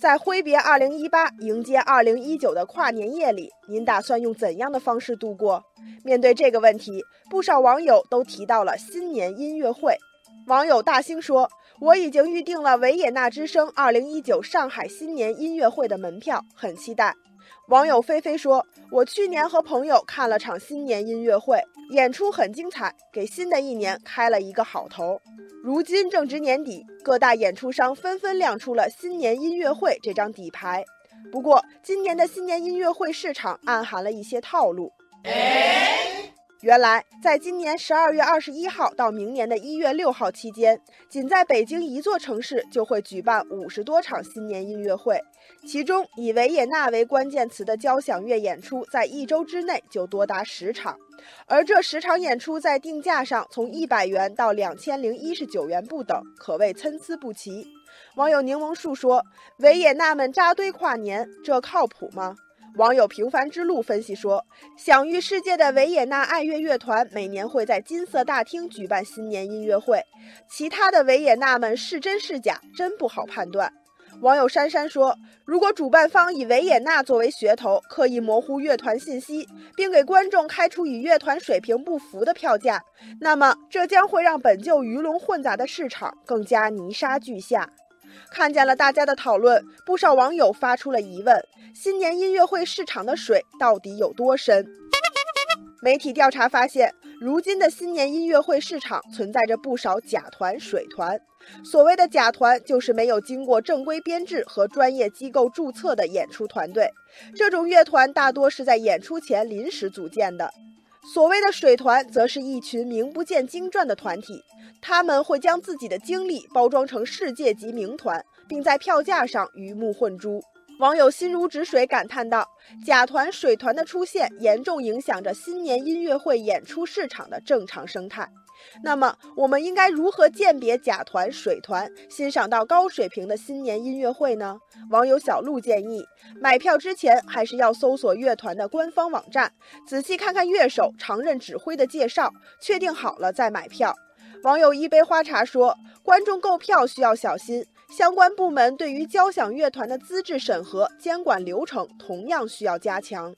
在挥别2018、迎接2019的跨年夜里，您打算用怎样的方式度过？面对这个问题，不少网友都提到了新年音乐会。网友大兴说：“我已经预定了维也纳之声2019上海新年音乐会的门票，很期待。”网友菲菲说：“我去年和朋友看了场新年音乐会，演出很精彩，给新的一年开了一个好头。”如今正值年底，各大演出商纷纷亮出了新年音乐会这张底牌。不过，今年的新年音乐会市场暗含了一些套路。原来，在今年十二月二十一号到明年的一月六号期间，仅在北京一座城市就会举办五十多场新年音乐会，其中以维也纳为关键词的交响乐演出，在一周之内就多达十场，而这十场演出在定价上从一百元到两千零一十九元不等，可谓参差不齐。网友柠檬树说：“维也纳们扎堆跨年，这靠谱吗？”网友平凡之路分析说，享誉世界的维也纳爱乐乐团每年会在金色大厅举办新年音乐会，其他的维也纳们是真是假，真不好判断。网友珊珊说，如果主办方以维也纳作为噱头，刻意模糊乐团信息，并给观众开出与乐团水平不符的票价，那么这将会让本就鱼龙混杂的市场更加泥沙俱下。看见了大家的讨论，不少网友发出了疑问：新年音乐会市场的水到底有多深？媒体调查发现，如今的新年音乐会市场存在着不少假团、水团。所谓的假团，就是没有经过正规编制和专业机构注册的演出团队。这种乐团大多是在演出前临时组建的。所谓的水团，则是一群名不见经传的团体，他们会将自己的经历包装成世界级名团，并在票价上鱼目混珠。网友心如止水感叹道：“假团、水团的出现，严重影响着新年音乐会演出市场的正常生态。”那么，我们应该如何鉴别假团、水团，欣赏到高水平的新年音乐会呢？网友小鹿建议，买票之前还是要搜索乐团的官方网站，仔细看看乐手常任指挥的介绍，确定好了再买票。网友一杯花茶说，观众购票需要小心，相关部门对于交响乐团的资质审核、监管流程同样需要加强。